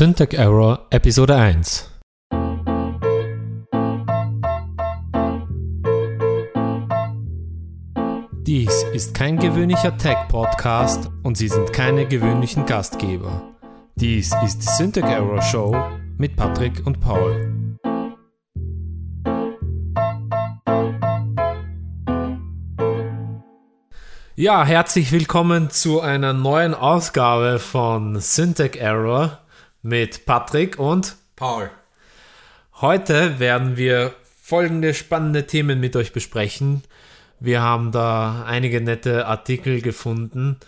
Syntax Error Episode 1 Dies ist kein gewöhnlicher Tech-Podcast und Sie sind keine gewöhnlichen Gastgeber. Dies ist die Syntax Error Show mit Patrick und Paul. Ja, herzlich willkommen zu einer neuen Ausgabe von Syntax Error mit Patrick und Paul. Heute werden wir folgende spannende Themen mit euch besprechen. Wir haben da einige nette Artikel gefunden.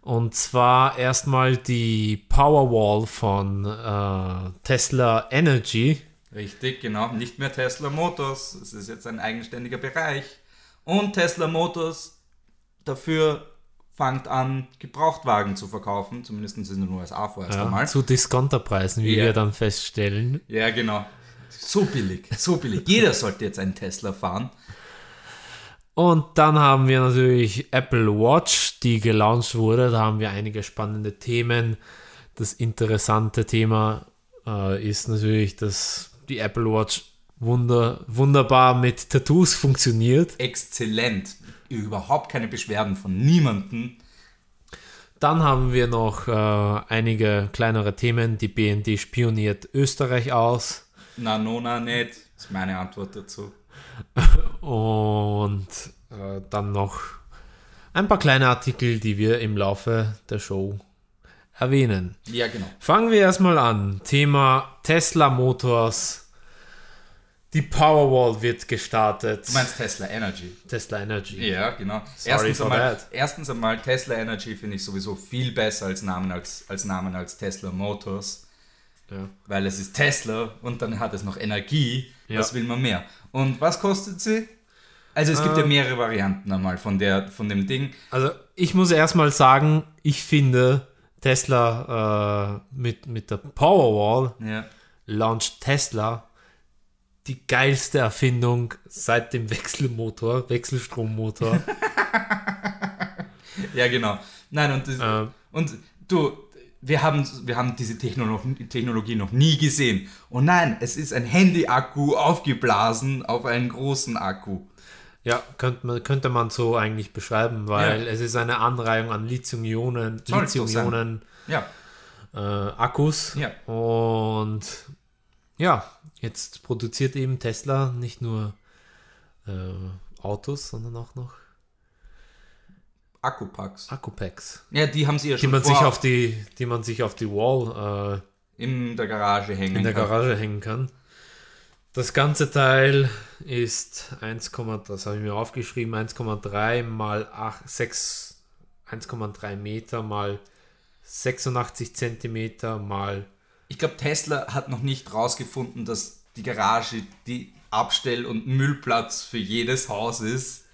Und zwar erstmal die Powerwall von äh, Tesla Energy. Richtig, genau. Nicht mehr Tesla Motors. Es ist jetzt ein eigenständiger Bereich. Und Tesla Motors dafür fängt an, Gebrauchtwagen zu verkaufen, zumindest in den USA vorerst Ja, einmal. zu Discounterpreisen, wie Ja. wir dann feststellen. Ja, genau. So billig, so billig. Jeder sollte jetzt einen Tesla fahren. Und dann haben wir natürlich Apple Watch, die gelauncht wurde. Da haben wir einige spannende Themen. Das interessante Thema äh, ist natürlich, dass die Apple Watch wunder, wunderbar mit Tattoos funktioniert. Exzellent. Überhaupt keine Beschwerden von niemandem. Dann haben wir noch äh, einige kleinere Themen. Die BND spioniert Österreich aus. Na, nona, nicht. Ist meine Antwort dazu. Und äh, dann noch ein paar kleine Artikel, die wir im Laufe der Show erwähnen. Ja, genau. Fangen wir erstmal an. Thema Tesla Motors. Die Powerwall wird gestartet. Du meinst Tesla Energy. Tesla Energy. Ja, genau. Sorry erstens, for einmal, that. erstens einmal, Tesla Energy finde ich sowieso viel besser als Namen als, als Namen als Tesla Motors. Ja. Weil es ist Tesla und dann hat es noch Energie. Ja. Was will man mehr? Und was kostet sie? Also es gibt ja Ähm. mehrere Varianten einmal von, der, von dem Ding. Also ich muss erstmal sagen, ich finde Tesla äh, mit, mit der Powerwall Ja. launcht Tesla die geilste Erfindung seit dem Wechselmotor, Wechselstrommotor. ja, genau. Nein, und, das, Ähm. und du, wir haben, wir haben diese Technolo Technologie noch nie gesehen. Und nein, es ist ein Handy-Akku aufgeblasen auf einen großen Akku. ja, könnte man, könnte man so eigentlich beschreiben, weil Ja. es ist eine Anreihung an Lithium-Ionen, Lithium-Ionen Ja, äh, Akkus. Ja. Und ja, jetzt produziert eben Tesla nicht nur äh, Autos, sondern auch noch Akkupacks. Akkupacks, Ja, die haben sie ja die schon man sich auf die, die man sich auf die Wall in der Garage hängen äh, in der kann. Garage hängen kann. Das ganze Teil ist 1, das habe ich mir aufgeschrieben, 1,3 mal 8, 6, 1,3 Meter mal 86 Zentimeter mal Ich glaube, Tesla hat noch nicht rausgefunden, dass die Garage die Abstell- und Müllplatz für jedes Haus ist.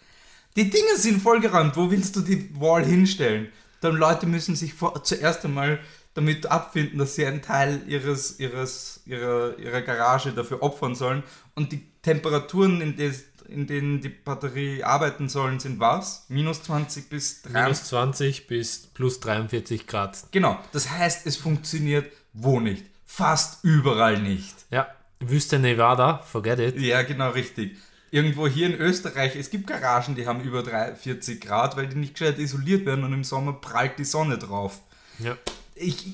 Die Dinge sind vollgeräumt. Wo willst du die Wall hinstellen? Dann Leute müssen sich vor, zuerst einmal damit abfinden, dass sie einen Teil ihres, ihres, ihrer, ihrer Garage dafür opfern sollen. Und die Temperaturen, in, des, in denen die Batterie arbeiten sollen, sind was? Minus 20 bis 3. minus 20 bis plus 43 Grad. Genau. Das heißt, es funktioniert wo nicht? Fast überall nicht. Ja, Wüste Nevada, forget it. Ja, genau richtig. Irgendwo hier in Österreich, es gibt Garagen, die haben über 3, 40 Grad, weil die nicht gescheit isoliert werden und im Sommer prallt die Sonne drauf. Ja. Ich,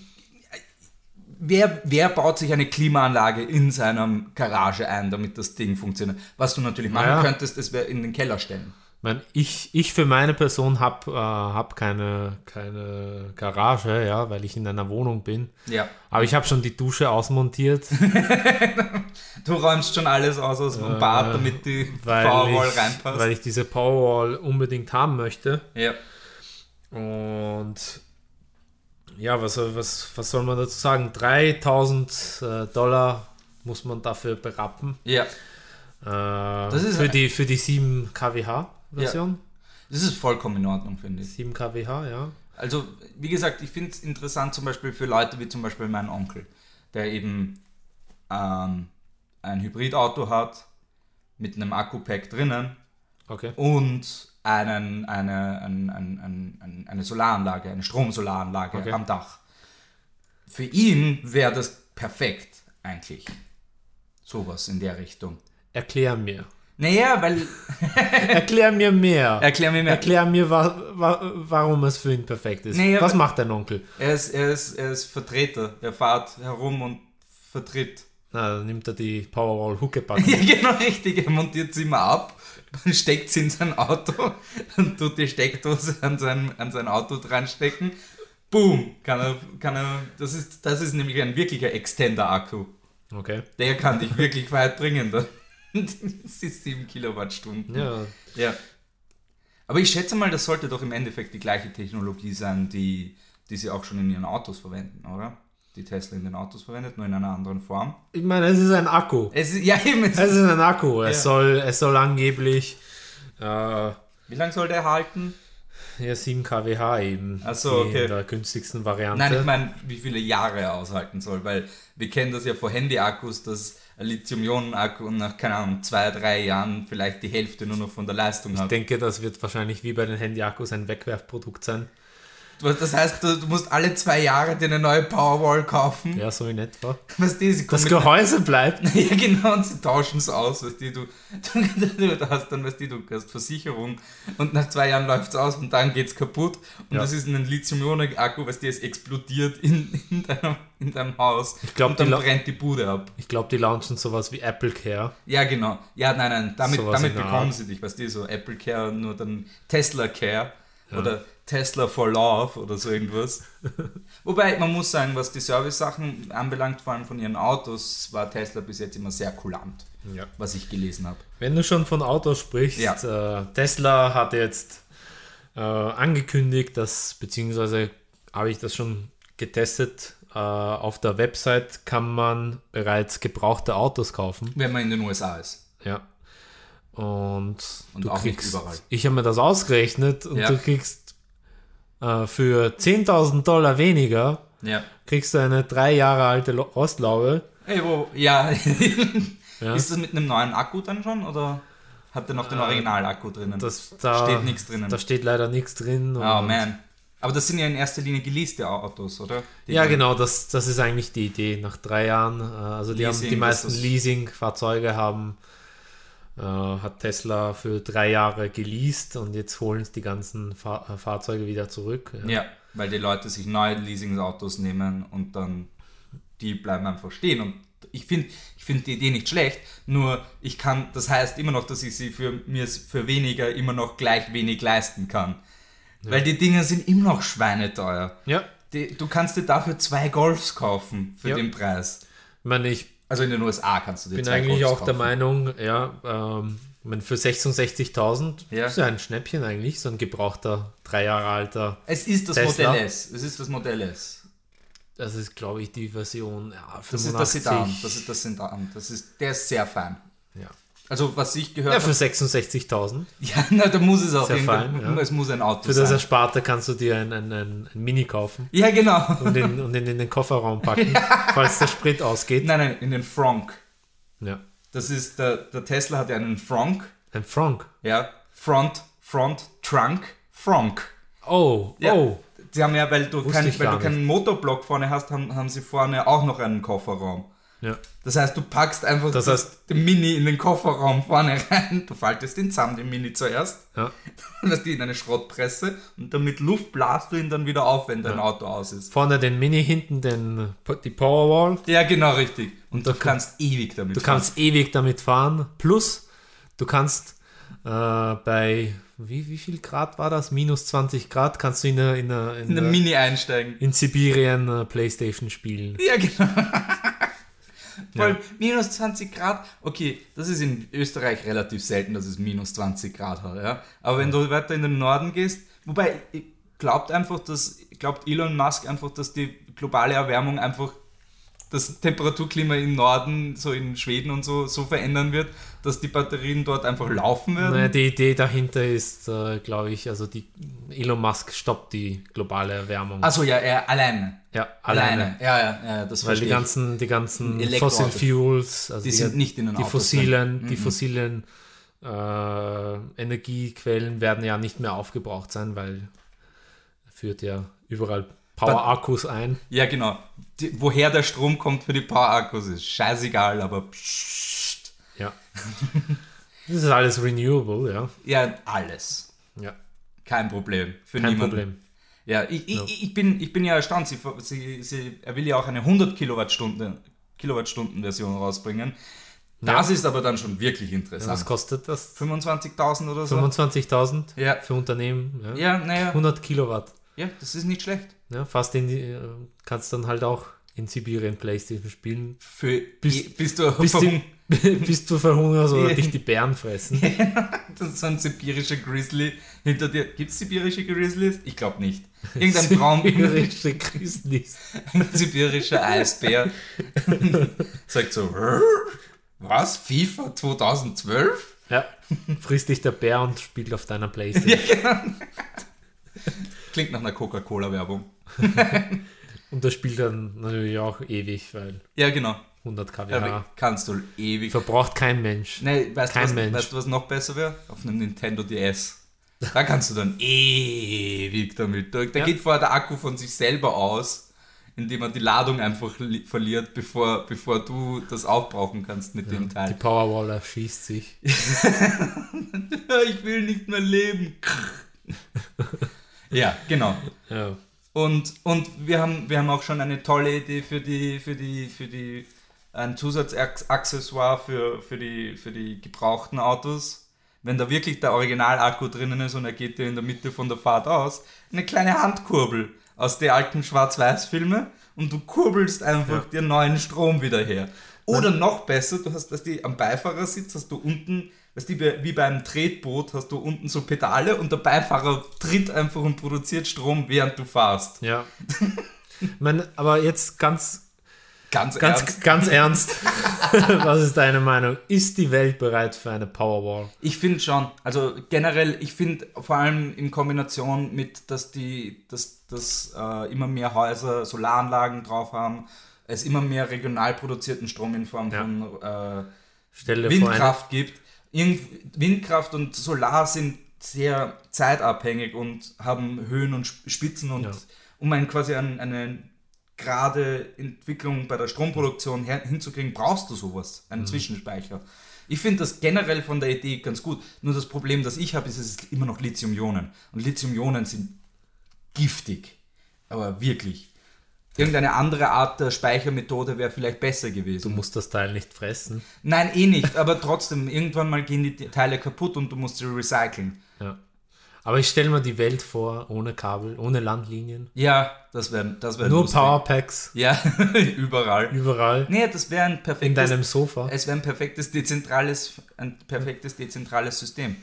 wer, wer baut sich eine Klimaanlage in seiner Garage ein, damit das Ding funktioniert? Was du natürlich machen Naja. könntest, ist in den Keller stellen. Ich, mein, ich, ich für meine Person habe äh, hab keine, keine Garage, ja, weil ich in einer Wohnung bin. Ja. Aber ich habe schon die Dusche ausmontiert, Du räumst schon alles aus aus dem Bad, damit die Äh, Powerwall ich, reinpasst. weil ich diese Powerwall unbedingt haben möchte. ja. Und ja, was, soll- was, was soll man dazu sagen? 3000 äh, Dollar muss man dafür berappen. ja. Äh, ist für, die, für die 7 kWh-Version. Das ist vollkommen in Ordnung, finde ich. 7 kWh, ja. Also, wie gesagt, ich finde es interessant zum Beispiel für Leute wie zum Beispiel mein Onkel, der eben ähm, ein Hybridauto hat mit einem Akku-Pack drinnen Okay. und einen, eine, ein, ein, ein, ein, eine Solaranlage, eine Stromsolaranlage Okay. am Dach. Für ihn wäre das perfekt eigentlich. Sowas in der Richtung. Erklär mir. Naja, weil. Erklär mir mehr. Erklär mir mehr. Erklär mir, wa wa warum es für ihn perfekt ist. Nee, Was macht dein Onkel? Er ist, er, ist, er ist Vertreter. Er fährt herum und vertritt. Na, dann nimmt er die Powerwall Huckepack. Ja, genau richtig. Er montiert sie immer ab, steckt sie in sein Auto und tut die Steckdose an sein, an sein Auto dran stecken. Boom! Kann er, kann er, das, ist, das ist nämlich ein wirklicher Extender-Akku. Okay. Der kann dich wirklich weit bringen. Dann. Ist 7 Kilowattstunden. Ja. Ja. Aber ich schätze mal, das sollte doch im Endeffekt die gleiche Technologie sein, die, die sie auch schon in ihren Autos verwenden, oder? Die Tesla in den Autos verwendet, nur in einer anderen Form. Ich meine, es ist ein Akku. Es ist, ja, eben. Es Es ist, ein Akku. Es, Ja. soll, es soll angeblich äh, wie lange soll der halten? ja, 7 kWh eben. Ach so, die okay. In der günstigsten Variante. Nein, ich meine, wie viele Jahre er aushalten soll, weil wir kennen das ja vor Handy-Akkus, dass Lithium-Ionen-Akku nach, keine Ahnung, zwei, drei Jahren vielleicht die Hälfte nur noch von der Leistung ich hat. denke, das wird wahrscheinlich wie bei den Handy-Akkus ein Wegwerfprodukt sein. Was- Das heißt, du, musst alle zwei Jahre dir eine neue Powerwall kaufen. Ja, so in etwa. Weißt du, sie Das Gehäuse bleibt. Ja, genau, und sie tauschen es aus, weißt du, du, du, du hast dann, weißt du, du hast Versicherung und nach zwei Jahren läuft es aus und dann geht es kaputt und Ja. das ist ein Lithium-Ionen-Akku, weißt du, es explodiert in, in, deinem, in deinem Haus glaub, und dann die brennt die Bude ab. Ich glaube, die launchen sowas wie Apple Care. Ja, genau. Ja, nein, nein, damit, Sowas damit bekommen sie dich, weißt du, so Apple Care, nur dann Tesla Care oder Tesla for Love oder so irgendwas. Wobei, man muss sagen, was die Service-Sachen anbelangt, vor allem von ihren Autos, war Tesla bis jetzt immer sehr kulant, Ja. was ich gelesen habe. Wenn du schon von Autos sprichst, Ja. äh, Tesla hat jetzt äh, angekündigt, dass, beziehungsweise habe ich das schon getestet, äh, auf der Website kann man bereits gebrauchte Autos kaufen. Wenn man in den USA ist. Ja. Und, Und du kriegst, überall. ich habe mir das ausgerechnet und Ja. du kriegst äh, für 10.000 Dollar weniger, Ja. kriegst du eine drei Jahre alte Rostlaube. Ey, wo, ja. Ja. Ist das mit einem neuen Akku dann schon oder hat der noch den Äh, Originalakku drinnen? Das, da Steht nichts drinnen. Da steht leider nichts drin. oh man. Aber das sind ja in erster Linie geleaste Autos, oder? Die Ja, genau, das, das ist eigentlich die Idee. Nach drei Jahren, äh, also die, haben, Leasing, die meisten Leasing-Fahrzeuge haben, äh, hat Tesla für drei Jahre geleast und jetzt holen es die ganzen Fahr äh, Fahrzeuge wieder zurück. Ja, weil die Leute sich neue Leasing-Autos nehmen und dann die bleiben einfach stehen. Und ich finde ich find die Idee nicht schlecht, nur ich kann, das heißt immer noch, dass ich sie für mir für weniger immer noch gleich wenig leisten kann. Weil die Dinger sind immer noch schweineteuer. Ja, Die, du kannst dir dafür zwei Golfs kaufen für Ja. den Preis. ich meine, ich Also in den USA kannst du dir bin zwei eigentlich Golfs auch der kaufen. Meinung, ja, ähm, ich meine, für 66.000 Ja. ist ja ein Schnäppchen eigentlich, so ein gebrauchter, drei Jahre alter. Es ist das Tesla. Modell S. Es ist das Modell S. Das ist, glaube ich, die Version ja, Das ist das 85. Sedan. Das ist das Sedan. Das ist, der ist sehr fein. Ja. Also was ich gehört ja, habe. für 66.000. Ja, na, da muss es auch irgendwann- fein, ja. Es muss ein Auto Für das sein. Ersparte kannst du dir ein, ein, ein, ein Mini kaufen Ja, genau. und den, und den in den Kofferraum packen, falls der Sprit ausgeht. Nein, nein, in den Frank. Ja. Das ist, der, der Tesla hat ja einen Frank. Ein Frank. Ja, Front, Front, Trunk, Frank. Oh, Ja. oh. Sie haben ja, weil du, kein, weil du keinen Motorblock vorne hast, haben, haben sie vorne auch noch einen Kofferraum. Ja. Das heißt, du packst einfach Das heißt- den Mini in den Kofferraum vorne rein. Du faltest den zusammen, den Mini zuerst. Ja. Lässt die in eine Schrottpresse und dann mit Luft blasst du ihn dann wieder auf, wenn dein Auto aus ist. Vorne den Mini, hinten den, die Powerwall. Ja, genau, richtig. Und du Da- kannst ewig damit Du kannst ewig damit fahren. Plus, du kannst äh, bei, wie, wie viel Grad war das? Minus 20 Grad kannst du in, der- in, in, in Mini einsteigen. in Sibirien äh, Playstation spielen. Ja, genau. Voll Ja. minus 20 Grad. Okay, das ist in Österreich relativ selten, dass es minus 20 Grad hat. Ja? Aber wenn du weiter in den Norden gehst, wobei, glaubt einfach, dass, glaubt Elon Musk einfach, dass die globale Erwärmung einfach das Temperaturklima im Norden, so in Schweden und so, so verändern wird, dass die Batterien dort einfach laufen werden. Naja, die Idee dahinter ist, äh, glaube ich, also die Elon Musk stoppt die globale Erwärmung. Achso, ja, er alleine. ja, alleine. Ja, ja, ja, das Weil die ich. ganzen, die ganzen. Fossil Fuels, also Die sind nicht in den die Autos fossilen, drin. die Mhm. fossilen äh, Energiequellen werden ja nicht mehr aufgebraucht sein, weil führt ja überall Power-Akkus ein. Ja, genau. Die, woher der Strom kommt für die Power-Akkus ist scheißegal, aber pssst. Ja. das ist alles renewable, ja. Ja, alles. Ja, Kein Problem. Für kein niemanden. Problem. Ja, ich, ich, ich, bin, ich bin ja erstaunt. Sie, sie, sie, er will ja auch eine 100 Kilowattstunden, Kilowattstunden Version rausbringen. Das ist aber dann schon wirklich Was interessant. kostet das? 25.000 oder so? 25.000 Ja. für Unternehmen. Ja. Ja, naja. 100 Kilowatt. Ja, das ist nicht schlecht. Ja, fast in die, äh, kannst dann halt auch in Sibirien Playstation spielen, Für, Bist- bist du bis, die, bis du verhungerst oder dich die Bären fressen. Das ist so ein sibirischer Grizzly hinter dir. Gibt es sibirische Grizzlies? Ich glaube nicht. Irgendein braun Sibirische Christnis. sibirischer Eisbär sagt so, "Rrr, was? FIFA 2012? Ja, frisst dich der Bär und spielt auf deiner Playstation. Klingt nach einer Coca-Cola-Werbung. Und das spielt dann natürlich auch ewig, weil Ja, genau. 100 Ja. kWh Kannst du ewig. verbraucht kein Mensch. Nee, weißt, du, Kein was, Mensch. weißt du, was noch besser wäre? Auf einem Nintendo DS. Da kannst du dann ewig damit durch. Da Ja. geht vorher der Akku von sich selber aus, indem er die Ladung einfach li- verliert, bevor, bevor du das aufbrauchen kannst mit dem Die Teil. Powerwall erschießt sich. Ich will nicht mehr leben. ja, genau. Ja. Und, und wir, haben, wir haben auch schon eine tolle Idee für die, für die, für die, ein Zusatzaccessoire für, für, die, für die gebrauchten Autos. Wenn da wirklich der Originalakku drinnen ist und er geht dir in der Mitte von der Fahrt aus, eine kleine Handkurbel aus den alten Schwarz-Weiß-Filme und du kurbelst einfach dir neuen Strom wieder her. Oder noch besser, du hast, weißt du, am Beifahrersitz hast du unten, weißt du, wie beim Tretboot hast du unten so Pedale und der Beifahrer tritt einfach und produziert Strom, während du fahrst. Ja. Ich meine, aber jetzt ganz, Ganz, ganz, ernst. ganz ernst. Was ist deine Meinung? Ist die Welt bereit für eine Powerwall? Ich finde schon. Also generell, ich finde vor allem in Kombination mit, dass die, dass, dass äh, immer mehr Häuser Solaranlagen drauf haben, es immer mehr regional produzierten Strom in Form Ja. von äh, vor, eine, Windkraft gibt. Windkraft und Solar sind sehr zeitabhängig und haben Höhen und Sp- Spitzen und Ja. um ein, quasi ein, eine gerade Entwicklung bei der Stromproduktion her, hinzukriegen, brauchst du sowas, einen Mhm. Zwischenspeicher. Ich finde das generell von der Idee ganz gut. Nur das Problem, das ich habe, ist, es ist immer noch Lithium-Ionen. Und Lithium-Ionen sind giftig. Aber wirklich. Irgendeine andere Art der Speichermethode wäre vielleicht besser gewesen. du musst das Teil nicht fressen. Nein, eh nicht, aber trotzdem, irgendwann mal gehen die Teile kaputt und du musst sie recyceln. Ja. Aber ich stelle mir die Welt vor, ohne Kabel, ohne Landlinien. Ja, das wäre das wär Nur lustig. Powerpacks Ja, überall. überall. Nee, das wäre ein In perfektes, deinem Sofa. es wäre ein perfektes dezentrales, ein perfektes dezentrales System.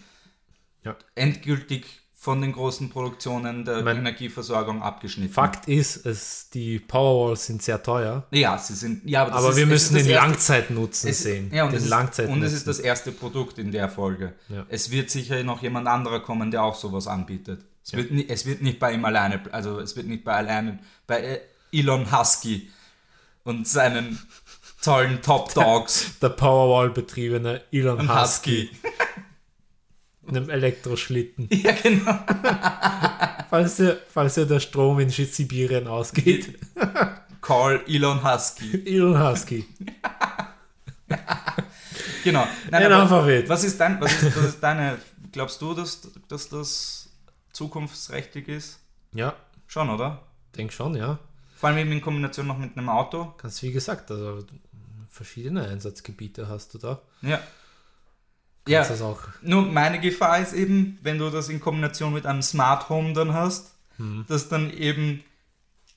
Ja. Endgültig von den großen Produktionen der Mein- Energieversorgung abgeschnitten. Fakt ist, es, die Powerwalls sind sehr teuer. Ja, sie sind, ja, aber, Aber ist, wir müssen den erste- Langzeitnutzen Es, sehen. ja, und, den es ist, und es ist das erste Produkt in der Folge. Ja. Es wird sicher noch jemand anderer kommen, der auch sowas anbietet. Es, wird, nie, es wird nicht bei ihm alleine, also es wird nicht bei alleine, bei äh, Elon Husky und seinen tollen Top Dogs der Powerwall-betriebene Elon und Husky Husky. Einem Elektroschlitten. Ja, genau. falls, dir, falls dir der Strom in Sibirien ausgeht. Call Elon Husky. Elon Husky. Genau. Nein, Ein aber Alphabet. was ist dein, was ist, was ist deine, glaubst du, dass, dass das zukunftsträchtig ist? Ja, Schon, oder? denk schon, ja. Vor allem eben in Kombination noch mit einem Auto. Ganz wie gesagt, also verschiedene Einsatzgebiete hast du da. Ja. Ja, das auch. nur meine Gefahr ist eben, wenn du das in Kombination mit einem Smart Home dann hast, Mhm. dass dann eben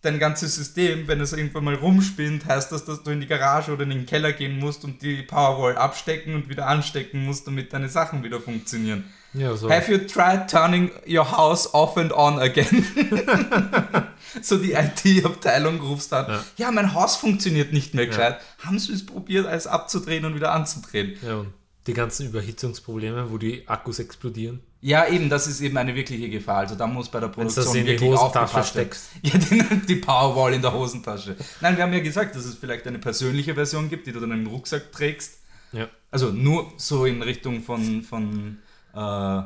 dein ganzes System, wenn es irgendwann mal rumspinnt, heißt das, dass du in die Garage oder in den Keller gehen musst und die Powerwall abstecken und wieder anstecken musst, damit deine Sachen wieder funktionieren. Ja, so. Have you tried turning your house off and on again? so die IT-Abteilung rufst dann, ja. Ja. mein Haus funktioniert nicht mehr gescheit. Haben sie es probiert, alles abzudrehen und wieder anzudrehen? Ja, die ganzen Überhitzungsprobleme, wo die Akkus explodieren. Ja, eben, das ist eben eine wirkliche Gefahr. Also da muss bei der Produktion in die wirklich Hosentasche aufgepasst steckst. Ja, die, die Powerwall in der Hosentasche. Nein, wir haben ja gesagt, dass es vielleicht eine persönliche Version gibt, die du dann im Rucksack trägst. Ja. Also nur so in Richtung von, von äh,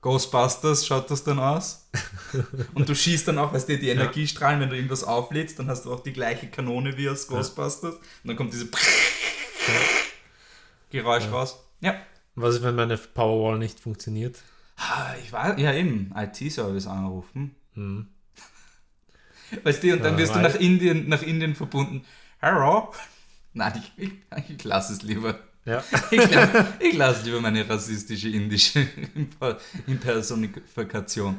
Ghostbusters schaut das dann aus. Und du schießt dann auch, weißt du, die Energiestrahlen, wenn du irgendwas auflädst, dann hast du auch die gleiche Kanone wie aus Ghostbusters. Und dann kommt diese Geräusch raus. Ja. Was ist, wenn meine Powerwall nicht funktioniert? Ich war ja eben IT-Service anrufen. Weißt du, und dann Ja, wirst du nach Indien, nach Indien verbunden. Hallo? Nein, ich, ich, ich lasse es lieber. Ja. Ich lasse ich lass lieber meine rassistische indische Imper- Impersonifikation.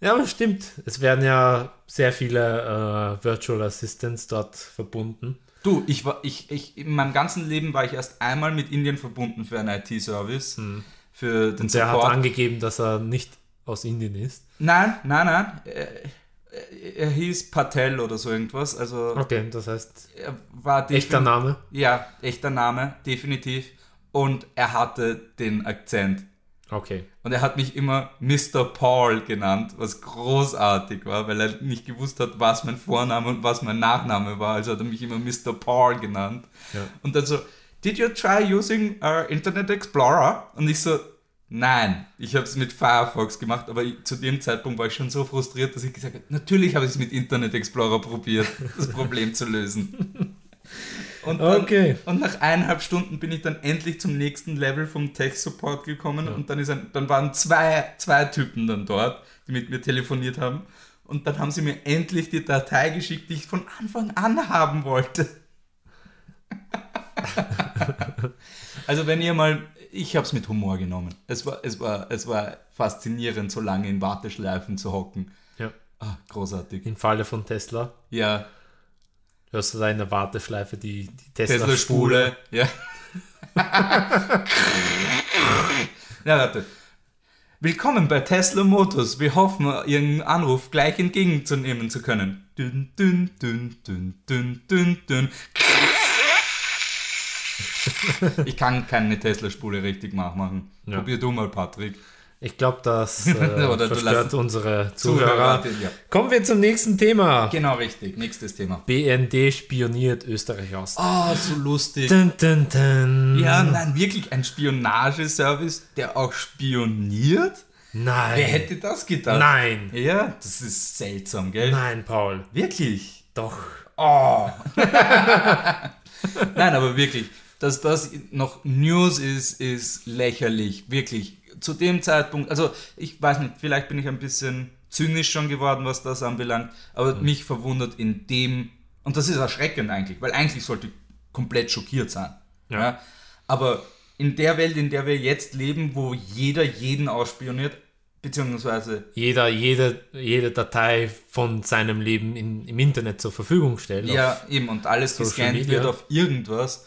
Ja, aber stimmt. Es werden ja sehr viele äh, Virtual Assistants dort verbunden. Du, ich war, ich, ich, in meinem ganzen Leben war ich erst einmal mit Indien verbunden für einen IT-Service. Für den Der hat Support. angegeben, dass er nicht aus Indien ist. Nein, nein, nein. Er, er- hieß Patel oder so irgendwas. Also Okay, das heißt, er war echter Name. Ja, echter Name, definitiv. Und er hatte den Akzent. Okay. Und er hat mich immer Mr. Paul genannt, was großartig war, weil er nicht gewusst hat, was mein Vorname und was mein Nachname war. Also hat er mich immer Mr. Paul genannt. Ja. Und dann so, did you try using uh, Internet Explorer? Und ich so, nein, ich habe es mit Firefox gemacht, aber ich, zu dem Zeitpunkt war ich schon so frustriert, dass ich gesagt habe, natürlich habe ich es mit Internet Explorer probiert, das Problem zu lösen. Und, dann, Okay. und nach eineinhalb Stunden bin ich dann endlich zum nächsten Level vom Tech-Support gekommen und dann, ist ein, dann waren zwei, zwei Typen dann dort, die mit mir telefoniert haben. Und dann haben sie mir endlich die Datei geschickt, die ich von Anfang an haben wollte. also wenn ihr mal, ich habe es mit Humor genommen. Es war, es, war, es war faszinierend, so lange in Warteschleifen zu hocken. Ja. Ah, großartig. Im Falle von Tesla. Ja, Du hast da in der Warteschleife die, die Tesla-Spule. Ja. ja, warte. Willkommen bei Tesla Motors. Wir hoffen, Ihren Anruf gleich entgegenzunehmen zu können. Dün, dün, dün, dün, dün, dün, dün. Ich kann keine Tesla-Spule richtig nachmachen. Ja. Probier du mal, Patrick. Ich glaube, das äh, verstört unsere Zuhörer. ja. Kommen wir zum nächsten Thema. Genau richtig. Nächstes Thema. BND spioniert Österreich aus. Oh, so lustig. Dun, dun, dun. Ja, nein, wirklich ein Spionageservice, der auch spioniert? Nein. Wer hätte das gedacht? Nein. Ja, das ist seltsam, gell? Nein, Paul. Wirklich? Doch. Oh. Nein, aber wirklich, dass das noch News ist, ist lächerlich. Wirklich. Zu dem Zeitpunkt, also ich weiß nicht, vielleicht bin ich ein bisschen zynisch schon geworden, was das anbelangt, aber mich verwundert in dem, und das ist erschreckend eigentlich, weil eigentlich sollte ich komplett schockiert sein. Ja. Aber in der Welt, in der wir jetzt leben, wo jeder jeden ausspioniert, beziehungsweise Jeder, jede, jede Datei von seinem Leben in, im Internet zur Verfügung stellt. Ja, eben, und alles Social gescannt Media. wird auf irgendwas,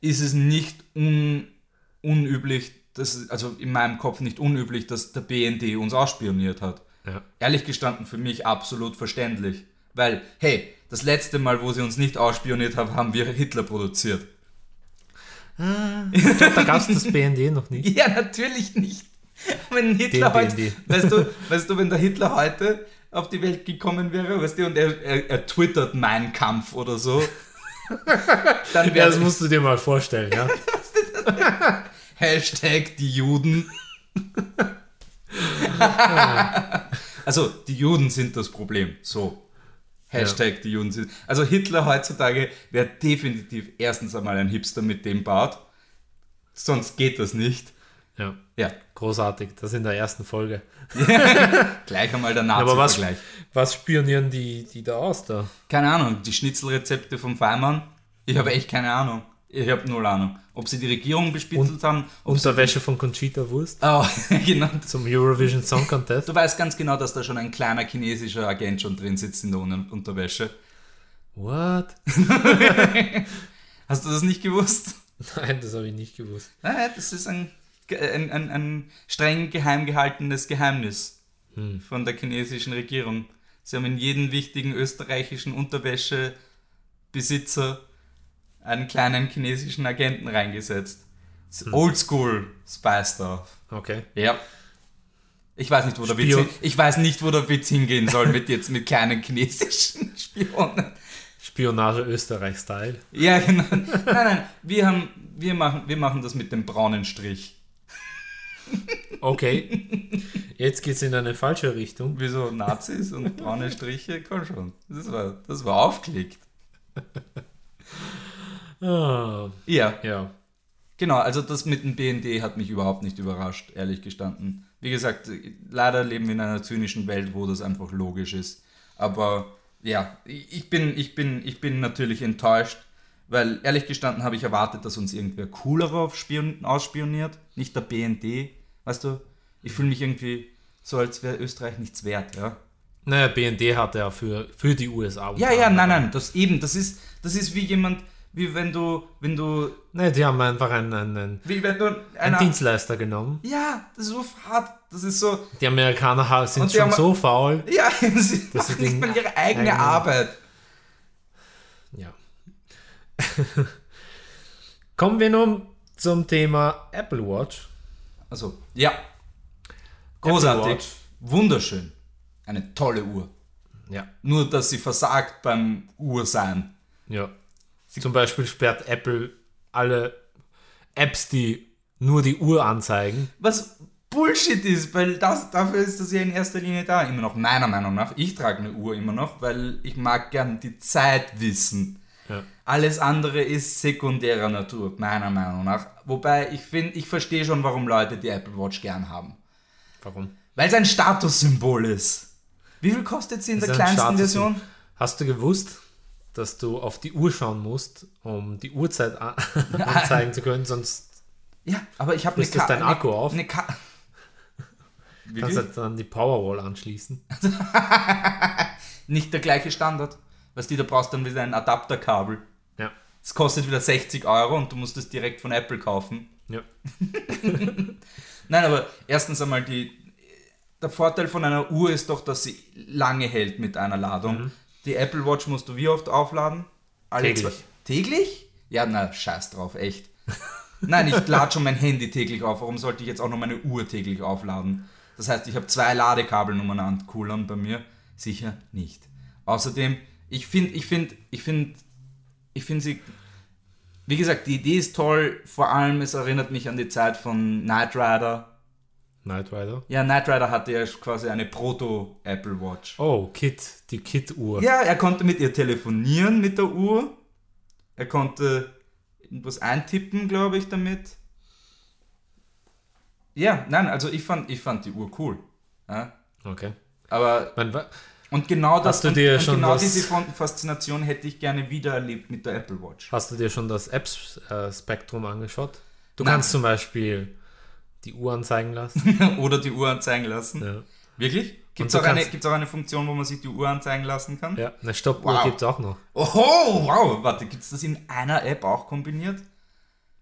ist es nicht un, unüblich, dass, also in meinem Kopf nicht unüblich, dass der BND uns ausspioniert hat. Ja. Ehrlich gestanden für mich absolut verständlich. Weil, hey, das letzte Mal, wo sie uns nicht ausspioniert haben, haben wir Hitler produziert. Glaub, da gab es das BND noch nicht. Ja, natürlich nicht. Wenn Hitler Den heute, BND. weißt du, weißt du, wenn der Hitler heute auf die Welt gekommen wäre, weißt du, und er, er, er twittert Mein Kampf oder so, dann Ja, das musst du dir mal vorstellen, ja. Hashtag die Juden. also, die Juden sind das Problem. So. Hashtag die Juden sind. Also, Hitler heutzutage wäre definitiv erstens einmal ein Hipster mit dem Bart. Sonst geht das nicht. Ja, Ja, großartig. Das in der ersten Folge. gleich einmal der Aber was, Nazi-Vergleich. was spionieren die, die da aus da? Keine Ahnung, die Schnitzelrezepte vom Feimann. Ich habe echt keine Ahnung. Ich habe null Ahnung. Ob sie die Regierung bespitzelt haben. Ob Unterwäsche von Conchita Wurst oh, genau. zum Eurovision Song Contest. Du weißt ganz genau, dass da schon ein kleiner chinesischer Agent schon drin sitzt in der Un- Unterwäsche. What? Hast du das nicht gewusst? Nein, das habe ich nicht gewusst. Nein, das ist ein, ein, ein, ein streng geheim gehaltenes Geheimnis von der chinesischen Regierung. Sie haben in jeden wichtigen österreichischen Unterwäschebesitzer einen kleinen chinesischen Agenten reingesetzt. Oldschool Spy Stuff. Okay. Ja. Ich weiß nicht, wo der Witz, Spion. ich weiß nicht, wo der Witz hingehen soll mit jetzt mit kleinen chinesischen Spionen. Spionage Österreich-Style. Ja, genau. Nein, nein, wir, haben, wir, machen, wir machen das mit dem braunen Strich. Okay. Jetzt geht's in eine falsche Richtung. Wieso Nazis und braune Striche? Komm schon. Das war, das war aufgelegt. Ah, Ja, ja. genau. Also das mit dem BND hat mich überhaupt nicht überrascht, ehrlich gestanden. Wie gesagt, leider leben wir in einer zynischen Welt, wo das einfach logisch ist. Aber ja, ich bin, ich bin, ich bin natürlich enttäuscht, weil ehrlich gestanden habe ich erwartet, dass uns irgendwer cooler aufspion ausspioniert, nicht der BND. Weißt du, ich fühle mich irgendwie so, als wäre Österreich nichts wert, ja. Naja, BND hat ja für, für die USA. Ja, ja, nein, nein, das eben, das ist, das ist wie jemand, wie wenn du, wenn du, Nein, die haben einfach einen, einen, wie wenn du einen einer, Dienstleister genommen. ja, das ist so hart, das ist so, Die Amerikaner sind schon haben- so faul. ja, sie Das machen ist nicht mal ihre eigene eigenen- Arbeit. Ja. Kommen wir nun zum Thema Apple Watch. Also, ja, großartig, wunderschön, eine tolle Uhr. Ja. Nur, dass sie versagt beim Uhrsein. Ja. Zum Beispiel sperrt Apple alle Apps, die nur die Uhr anzeigen. Was Bullshit ist, weil das, dafür ist das ja in erster Linie da, immer noch, meiner Meinung nach. Ich trage eine Uhr immer noch, weil ich mag gern die Zeit wissen. Ja. Alles andere ist sekundärer Natur, meiner Meinung nach. Wobei ich finde, ich verstehe schon, warum Leute die Apple Watch gern haben. Warum? Weil es ein Statussymbol ist. Wie viel kostet sie in der ist ein kleinsten Version? Hast du gewusst, dass du auf die Uhr schauen musst, um die Uhrzeit an anzeigen zu können, sonst Ja, aber ich habe eine Ist das Ka- dein eine- Akku auf? Eine Ka kannst du dann die Powerwall anschließen. Nicht der gleiche Standard. Weißt du, da brauchst du dann wieder ein Adapterkabel. Ja. Es kostet wieder 60 Euro und du musst es direkt von Apple kaufen. Ja. Nein, aber erstens einmal die. Der Vorteil von einer Uhr ist doch, dass sie lange hält mit einer Ladung. Die Apple Watch musst du wie oft aufladen? Alle Täglich. Zwei, täglich? Ja, na, scheiß drauf, echt. Nein, ich lade schon mein Handy täglich auf. Warum sollte ich jetzt auch noch meine Uhr täglich aufladen? Das heißt, ich habe zwei Ladekabelnummern an Coolern bei mir. Sicher nicht. Außerdem, ich finde, ich finde, ich finde, ich finde sie wie gesagt, die Idee ist toll, vor allem es erinnert mich an die Zeit von Knight Rider. Knight Rider. Ja, Knight Rider hatte ja quasi eine Proto-Apple Watch. Oh, Kit, die Kit-Uhr. Ja, er konnte mit ihr telefonieren mit der Uhr. Er konnte irgendwas eintippen, glaube ich, damit. Ja, nein, also ich fand, ich fand die Uhr cool. Ja, Okay. aber, Man, und genau das, und, dir und genau diese Faszination hätte ich gerne wieder erlebt mit der Apple Watch. hast du dir schon das Apps-Spektrum angeschaut? Du Nein. kannst zum Beispiel die Uhr anzeigen lassen. Oder die Uhr anzeigen lassen. ja. Wirklich? Gibt es auch, eine- gibt's auch eine Funktion, wo man sich die Uhr anzeigen lassen kann? ja, eine Stoppuhr Wow. gibt es auch noch. Oho, wow, warte, gibt es das in einer App auch kombiniert?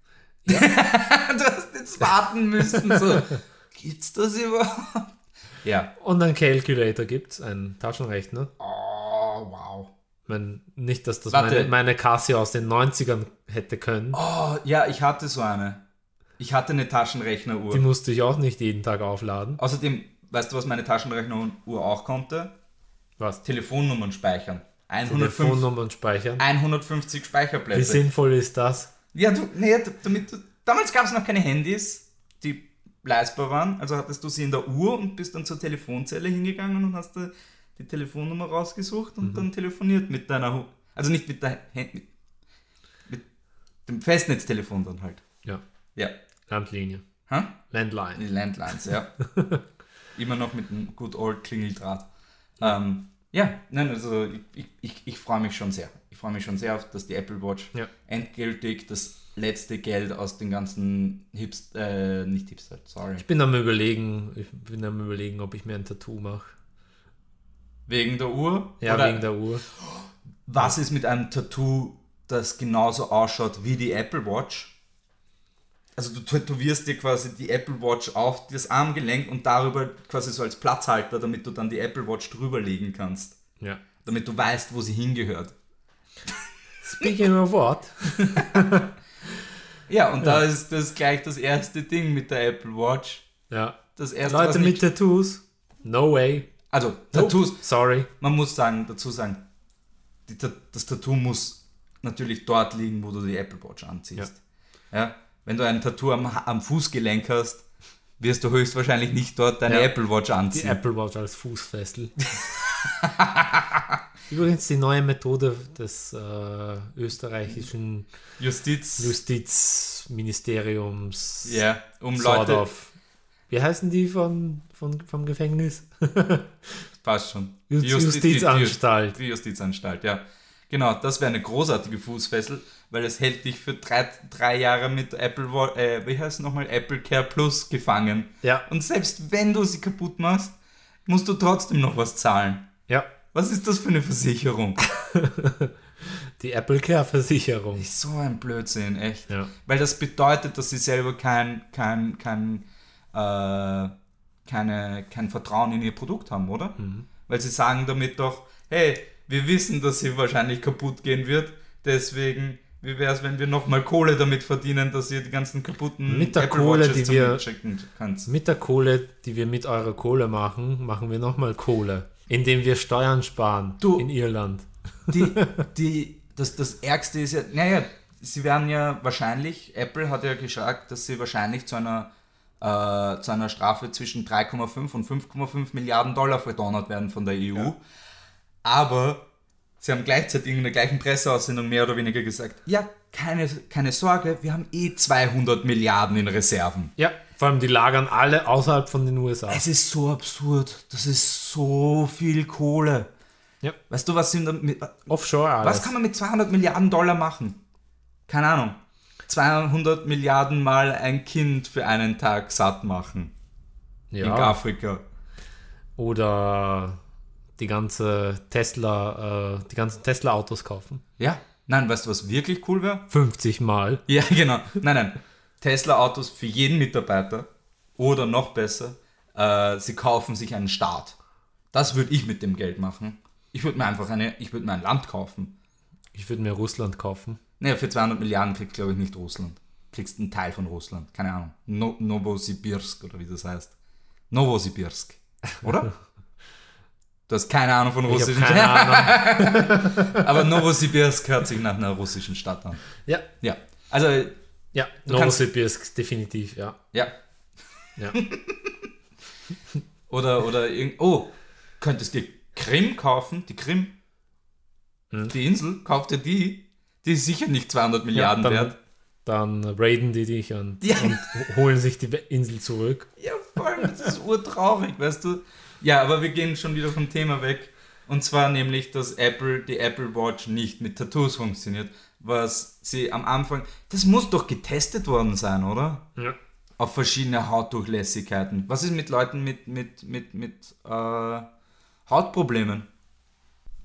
du hast jetzt warten müssen, so. Gibt's das überhaupt? Ja. Und ein Calculator gibt es, einen Taschenrechner. Oh, wow. Ich nicht, dass das Warte. meine, meine Casio aus den 90ern hätte können. Oh, ja, ich hatte so eine. Ich hatte eine Die Taschenrechneruhr. musste ich auch nicht jeden Tag aufladen. Außerdem, weißt du, was meine Taschenrechneruhr auch konnte? Was? Telefonnummern speichern. 105, Telefonnummern speichern. 150 Wie Speicherplätze. sinnvoll ist das? Ja, du, nee, damit du, damals gab es noch keine Handys, die leistbar waren. Also hattest du sie in der Uhr und bist dann zur Telefonzelle hingegangen und hast da die Telefonnummer rausgesucht und dann telefoniert mit deiner, also nicht mit der mit, mit dem Festnetztelefon dann halt. Ja, Ja. Landlinie. Hä? Landline. Die Landlines, ja. Immer noch mit einem good old Klingeldraht. Ähm, ja, nein, also ich, ich, ich, freue mich schon sehr. Ich freue mich schon sehr auf, dass die Apple Watch Ja. endgültig das letzte Geld aus den ganzen Hips, äh, nicht Hipster, sorry. Ich bin am überlegen, ich bin am überlegen, ob ich mir ein Tattoo mache. Wegen der Uhr? Ja, Oder wegen der Uhr. was ist mit einem Tattoo, das genauso ausschaut wie die Apple Watch? Also du tätowierst dir quasi die Apple Watch auf das Armgelenk und darüber quasi so als Platzhalter, damit du dann die Apple Watch drüber legen kannst. Ja. Damit du weißt, wo sie hingehört. Speaking of what? Ja, und da ist das gleich das erste Ding mit der Apple Watch. Ja. Das erste, Leute mit Tattoos? No way. Also, Tattoos, Sorry. man muss sagen, dazu sagen, die, das Tattoo muss natürlich dort liegen, wo du die Apple Watch anziehst. Ja. Wenn du ein Tattoo am, am Fußgelenk hast, wirst du höchstwahrscheinlich nicht dort deine Ja. Apple Watch Die anziehen. Apple Watch als Fußfessel. Übrigens die neue Methode des äh, österreichischen Justiz. Justizministeriums. ja, um sort Leute. Wie heißen die von, von, vom Gefängnis? Passt schon. Just- Die Justi- Justizanstalt. Die, die Justizanstalt, ja. Genau, das wäre eine großartige Fußfessel, weil es hält dich für drei, drei Jahre mit Apple, äh, wie heißt es nochmal, Apple Care Plus gefangen. Ja, Und selbst wenn du sie kaputt machst, musst du trotzdem noch was zahlen. ja. Was ist das für eine Versicherung? Die Apple Care Versicherung. So ein Blödsinn, echt. Ja. Weil das bedeutet, dass sie selber kein, kein, kein, äh, keine, kein Vertrauen in ihr Produkt haben, oder? Weil sie sagen damit doch, hey, wir wissen, dass sie wahrscheinlich kaputt gehen wird, deswegen, wie wäre es, wenn wir nochmal Kohle damit verdienen, dass ihr die ganzen kaputten Mit der Kohle, die zum wir- könnt. Mit der Kohle, die wir mit eurer Kohle machen, machen wir nochmal Kohle. Indem wir Steuern sparen Du- in Irland. Die, die, das, das Ärgste ist ja, naja, sie werden ja wahrscheinlich, Apple hat ja gesagt, dass sie wahrscheinlich zu einer, äh, zu einer Strafe zwischen 3,5 und 5,5 Milliarden Dollar verdonnert werden von der EU. Aber sie haben gleichzeitig in der gleichen Presseaussendung mehr oder weniger gesagt, ja, keine, keine Sorge, wir haben eh 200 Milliarden in Reserven. Ja, vor allem die lagern alle außerhalb von den USA. Es ist so absurd. Das ist so viel Kohle. Ja. Weißt du, was sind damit, Offshore alles. Was kann man mit 200 Milliarden Dollar machen? Keine Ahnung. 200 Milliarden mal ein Kind für einen Tag satt machen in ja. Afrika. Oder die ganze Tesla, äh, die ganzen Tesla-Autos kaufen. Ja. Nein, weißt du, was wirklich cool wäre? 50 Mal. Ja, genau. Nein, nein. Tesla-Autos für jeden Mitarbeiter. Oder noch besser, äh, sie kaufen sich einen Staat. Das würde ich mit dem Geld machen. Ich würde mir einfach eine, ich würde mir ein Land kaufen. Ich würde mir Russland kaufen. Naja, für 200 Milliarden kriegst glaube ich nicht Russland. Kriegst einen Teil von Russland. Keine Ahnung. No Novosibirsk oder wie das heißt. Novosibirsk. Oder? Du hast keine Ahnung von russischen keine Ahnung. Aber Novosibirsk hört sich nach einer russischen Stadt an. ja, Ja. Also, ja, kannst- Novosibirsk, definitiv, ja. ja. ja. Oder, oder irgend. Oh, könntest dir Krim kaufen? Die Krim? Hm. Die Insel? Kauft ihr die? Die ist sicher nicht 200 Milliarden dann, wert. Dann raiden die dich und, Ja. und holen sich die Insel zurück. Ja, vor allem, das ist urtraurig, weißt du? Ja, aber wir gehen schon wieder vom Thema weg. Und zwar nämlich, dass Apple, die Apple Watch nicht mit Tattoos funktioniert. Was sie am Anfang. Das muss doch getestet worden sein, oder? Ja. Auf verschiedene Hautdurchlässigkeiten. Was ist mit Leuten mit, mit, mit, mit äh, Hautproblemen?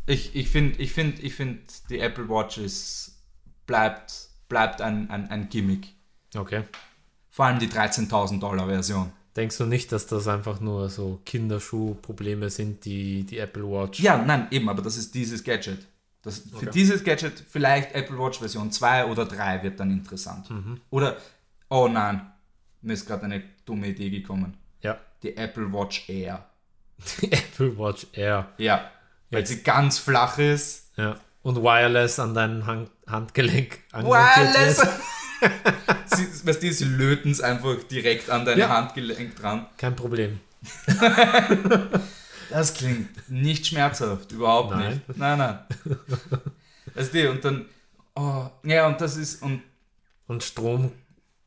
Ich, ich finde, ich find, ich find, die Apple Watch ist, bleibt, bleibt ein, ein, ein Gimmick. Okay. Vor allem die 13.000 Dollar Version. Denkst du nicht, dass das einfach nur so Kinderschuhprobleme sind, die die Apple Watch? Ja, nein, eben, aber das ist dieses Gadget. Das, für Okay. dieses Gadget vielleicht Apple Watch Version 2 oder 3 wird dann interessant. Mhm. Oder, oh nein, mir ist gerade eine dumme Idee gekommen. Ja. Die Apple Watch Air. Die Apple Watch Air. Ja, weil Jetzt- sie ganz flach ist. Ja. Und wireless an dein Hand Handgelenk Wireless! sie, weißt du, sie löten es einfach direkt an dein Ja. Handgelenk dran. Kein Problem. Das klingt nicht schmerzhaft, überhaupt Nein. nicht. Nein, nein. Weißt du, und dann, oh, ja, und das ist, und Und Strom,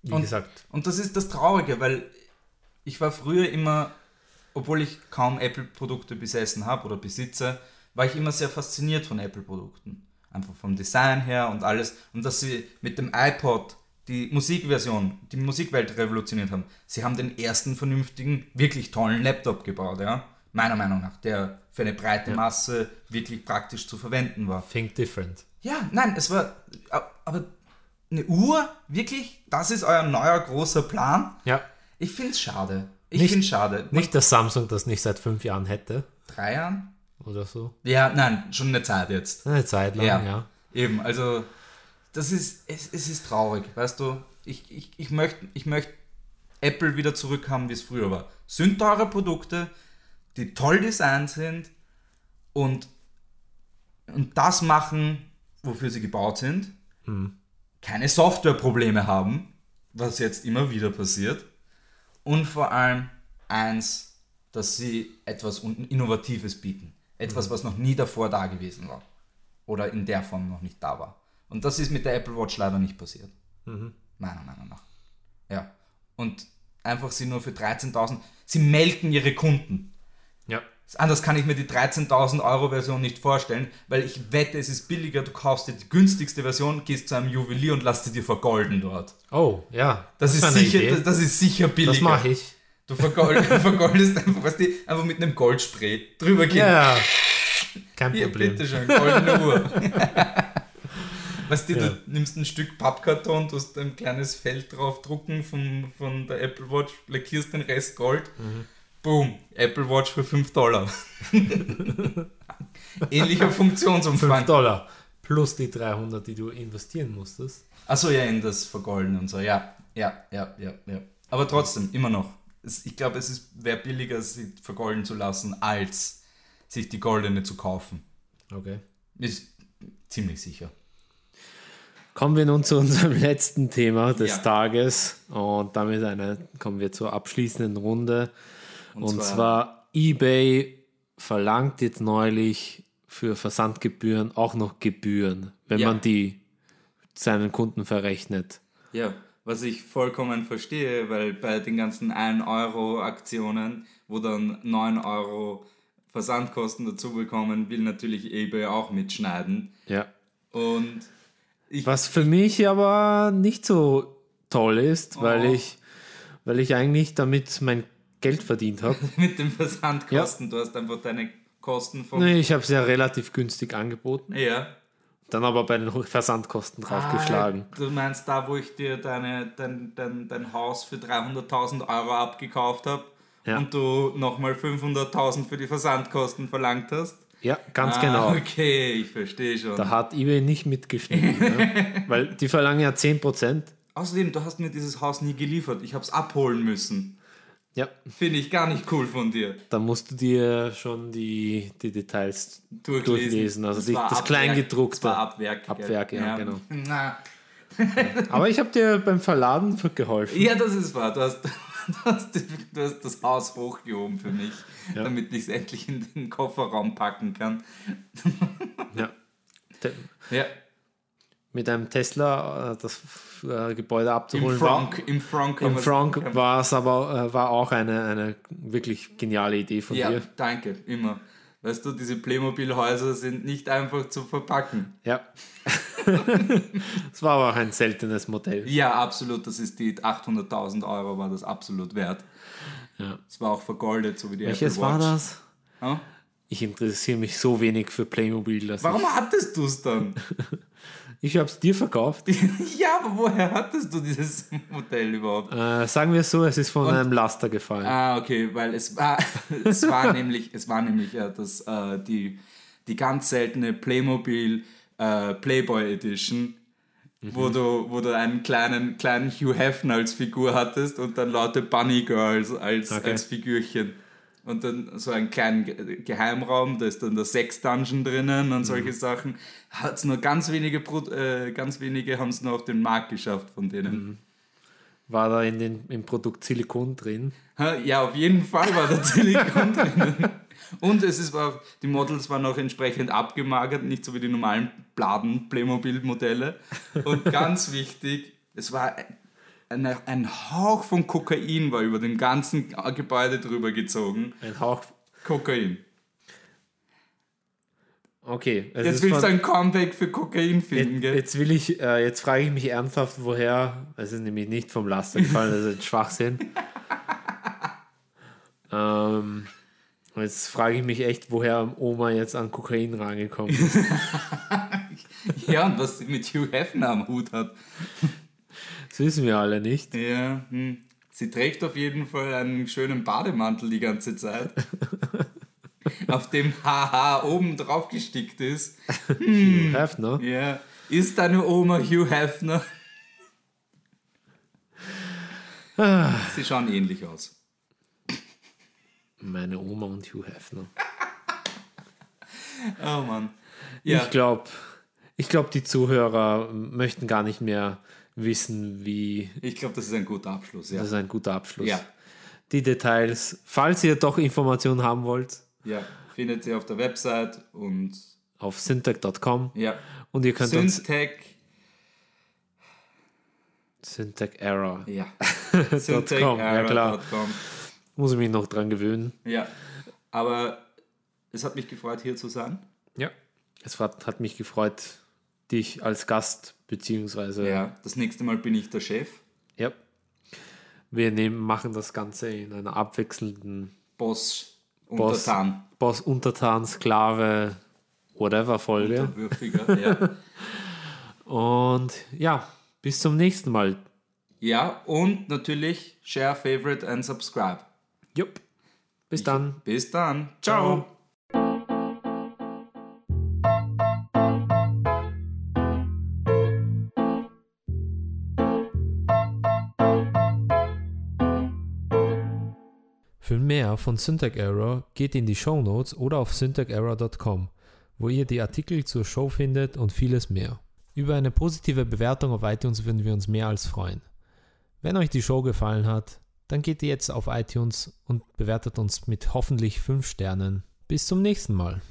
wie Und- gesagt. Und das ist das Traurige, weil ich war früher immer, obwohl ich kaum Apple-Produkte besessen habe oder besitze, war ich immer sehr fasziniert von Apple-Produkten. Einfach vom Design her und alles. Und dass sie mit dem iPod die Musikversion, die Musikwelt revolutioniert haben. Sie haben den ersten vernünftigen, wirklich tollen Laptop gebaut, ja. Meiner Meinung nach, der für eine breite Masse wirklich praktisch zu verwenden war. Think different. Ja, nein, es war. Aber eine Uhr, wirklich? Das ist euer neuer großer Plan? Ja. Ich finde es schade. Ich Nicht- finde es schade. Nicht, dass Samsung das nicht seit fünf Jahren hätte Drei Jahren? oder so. Ja, nein, schon eine Zeit jetzt. Eine Zeit lang, Ja. ja. Eben, also das ist, es, es ist traurig, weißt du. Ich, ich, ich möchte ich möcht Apple wieder zurückhaben, wie es früher war. Sind teure Produkte, die toll designt sind und, und das machen, wofür sie gebaut sind. Keine Softwareprobleme haben, was jetzt immer wieder passiert. Und vor allem eins, dass sie etwas Innovatives bieten. Etwas, was noch nie davor da gewesen war. Oder in der Form noch nicht da war. Und das ist mit der Apple Watch leider nicht passiert. Meiner Meinung nach. Ja. Und einfach sie nur für 13.000. Sie melken ihre Kunden. Ja. Anders kann ich mir die 13.000 Euro Version nicht vorstellen, weil ich wette, es ist billiger, du kaufst dir die günstigste Version, gehst zu einem Juwelier und lässt sie dir vergolden dort. Oh, ja. Das, ist, eine sicher, Idee. das, das ist sicher billiger. Das mache ich. Du vergold, vergoldest einfach, weißt du, einfach mit einem Goldspray drüber gehen. Ja. Kein Hier, Problem. bitteschön, goldene Uhr. weißt du, Ja. du nimmst ein Stück Pappkarton, tust ein kleines Feld drauf drucken von, von der Apple Watch, lackierst den Rest Gold. Mhm. Boom, Apple Watch für 5 Dollar. Ähnlicher Funktionsumfang. 5 Dollar. Plus die 300, die du investieren musstest. Achso, ja, in das Vergolden und so. Ja, ja, ja, ja, ja. Aber trotzdem, immer noch. Ich glaube, es ist- wäre billiger, sie vergolden zu lassen, als sich die goldene zu kaufen. Okay. Ist ziemlich sicher. Kommen wir nun zu unserem letzten Thema des Ja. Tages und damit eine, kommen wir zur abschließenden Runde. Und, Und zwar, zwar- eBay verlangt jetzt neulich für Versandgebühren auch noch Gebühren, wenn Ja. man die seinen Kunden verrechnet. Ja, was ich vollkommen verstehe, weil bei den ganzen 1-Euro-Aktionen, wo dann 9 Euro Versandkosten dazu bekommen, will natürlich eBay auch mitschneiden. Ja. Und ich, Was für mich aber nicht so toll ist, weil Oh. ich weil ich eigentlich damit mein Geld verdient habe. mit den Versandkosten, du hast einfach deine Kosten vom... nee, ich habe es ja relativ günstig angeboten, Ja. dann aber bei den Versandkosten draufgeschlagen. Ah, du meinst da, wo ich dir deine, dein, dein, dein Haus für 300.000 Euro abgekauft habe Ja. und du nochmal 500.000 für die Versandkosten verlangt hast? Ja, ganz Ah, genau. Okay, ich verstehe schon. Da hat eBay nicht mitgeschnitten. ne? Weil die verlangen ja 10%. Außerdem, du hast mir dieses Haus nie geliefert. Ich habe es abholen müssen. Ja, Finde ich gar nicht cool von dir. da musst du dir schon die, die Details Durchlesen. durchlesen. Also die, war das Abwerk- Kleingedruckte. Das war Abwerk. Abwerk, ja, genau. Na, Aber ich habe dir beim Verladen geholfen. Ja, das ist wahr. Du hast, du hast, du hast das Haus hochgehoben für mich, Ja. damit ich es endlich in den Kofferraum packen kann. Ja. Te- Ja, Mit einem Tesla äh, das äh, Gebäude im abzuholen Frank, im Frank, war. Im Frank wir's- war es aber äh, war auch eine, eine wirklich geniale Idee von Ja, dir. danke, immer. Weißt du, diese Playmobil-Häuser sind nicht einfach zu verpacken. Ja. Es war aber auch ein seltenes Modell. Ja, absolut. Das ist die 800.000 Euro war das absolut wert. Ja. Es war auch vergoldet, so wie die Welches Apple Watch. war das? Ja? Ich interessiere mich so wenig für Playmobil. Dass Warum hattest du es dann? Ich, ich habe es dir verkauft. ja, aber woher hattest du dieses Modell überhaupt? Äh, sagen wir es so, es ist von einem Laster gefallen. Ah, okay, weil es war, es war nämlich, es war nämlich äh, das, äh, die, die ganz seltene Playmobil äh, Playboy Edition, wo, du, wo du einen kleinen, kleinen Hugh Hefner als Figur hattest und dann lauter Bunny Girls als, Okay. als Figürchen. Und dann so einen kleinen Ge- Geheimraum, da ist dann der Sex-Dungeon drinnen und solche Sachen. Hat's nur ganz wenige, äh, ganz wenige haben es nur auf den Markt geschafft von denen. War da in den, im Produkt Silikon drin. Ja, auf jeden Fall war da Silikon drinnen. Und es ist die Models waren auch entsprechend abgemagert, nicht so wie die normalen Bladen-Playmobil-Modelle. Und ganz wichtig, es war ein, ein Hauch von Kokain war über dem ganzen Gebäude drüber gezogen. Ein Hauch. Kokain. Okay. es Jetzt ist willst du ein Comeback für Kokain finden, Jetzt, gell? jetzt will ich, äh, jetzt frage ich mich ernsthaft, woher, es ist nämlich nicht vom Laster gefallen, das ist ein Schwachsinn. ähm, jetzt frage ich mich echt, woher Oma jetzt an Kokain rangekommen ist. Ja, und was sie mit Hugh Hefner am Hut hat. Das wissen wir alle nicht. Ja, hm. sie trägt auf jeden Fall einen schönen Bademantel die ganze Zeit. auf dem Haha oben drauf gestickt ist. Hugh Hefner. Ja, ist deine Oma Hugh Hefner? Sie schauen ähnlich aus. Meine Oma und Hugh Hefner. Oh Mann. Ja, Ich glaube, ich glaub, die Zuhörer möchten gar nicht mehr wissen, wie. ich glaube, das ist ein guter Abschluss. Ja. Das ist ein guter Abschluss. Ja. die Details. Falls ihr doch Informationen haben wollt, Ja, findet ihr auf der Website und auf syntech.com ja. und ihr könnt uns Syntech, Syntech Error. ja. .com, ja klar. Muss ich mich noch dran gewöhnen. Ja, aber es hat mich gefreut, hier zu sein. Ja. Es hat, hat mich gefreut, dich als Gast beziehungsweise Ja, das nächste Mal bin ich der Chef. ja. Wir nehmen, machen das Ganze in einer abwechselnden Boss, Boss, Untertan, Boss Untertan, Sklave, whatever Folge. Unterwürfiger. ja. Und ja, bis zum nächsten Mal. ja, und natürlich share, favorite and subscribe. Jupp. Bis dann. Bis dann. Ciao. Ciao. Für mehr von Syntax Error geht in die Show Notes oder auf syntacserror.com, wo ihr die Artikel zur Show findet und vieles mehr. Über eine positive Bewertung auf iTunes würden wir uns mehr als freuen. Wenn euch die Show gefallen hat, dann geht ihr jetzt auf iTunes und bewertet uns mit hoffentlich 5 Sternen. Bis zum nächsten Mal.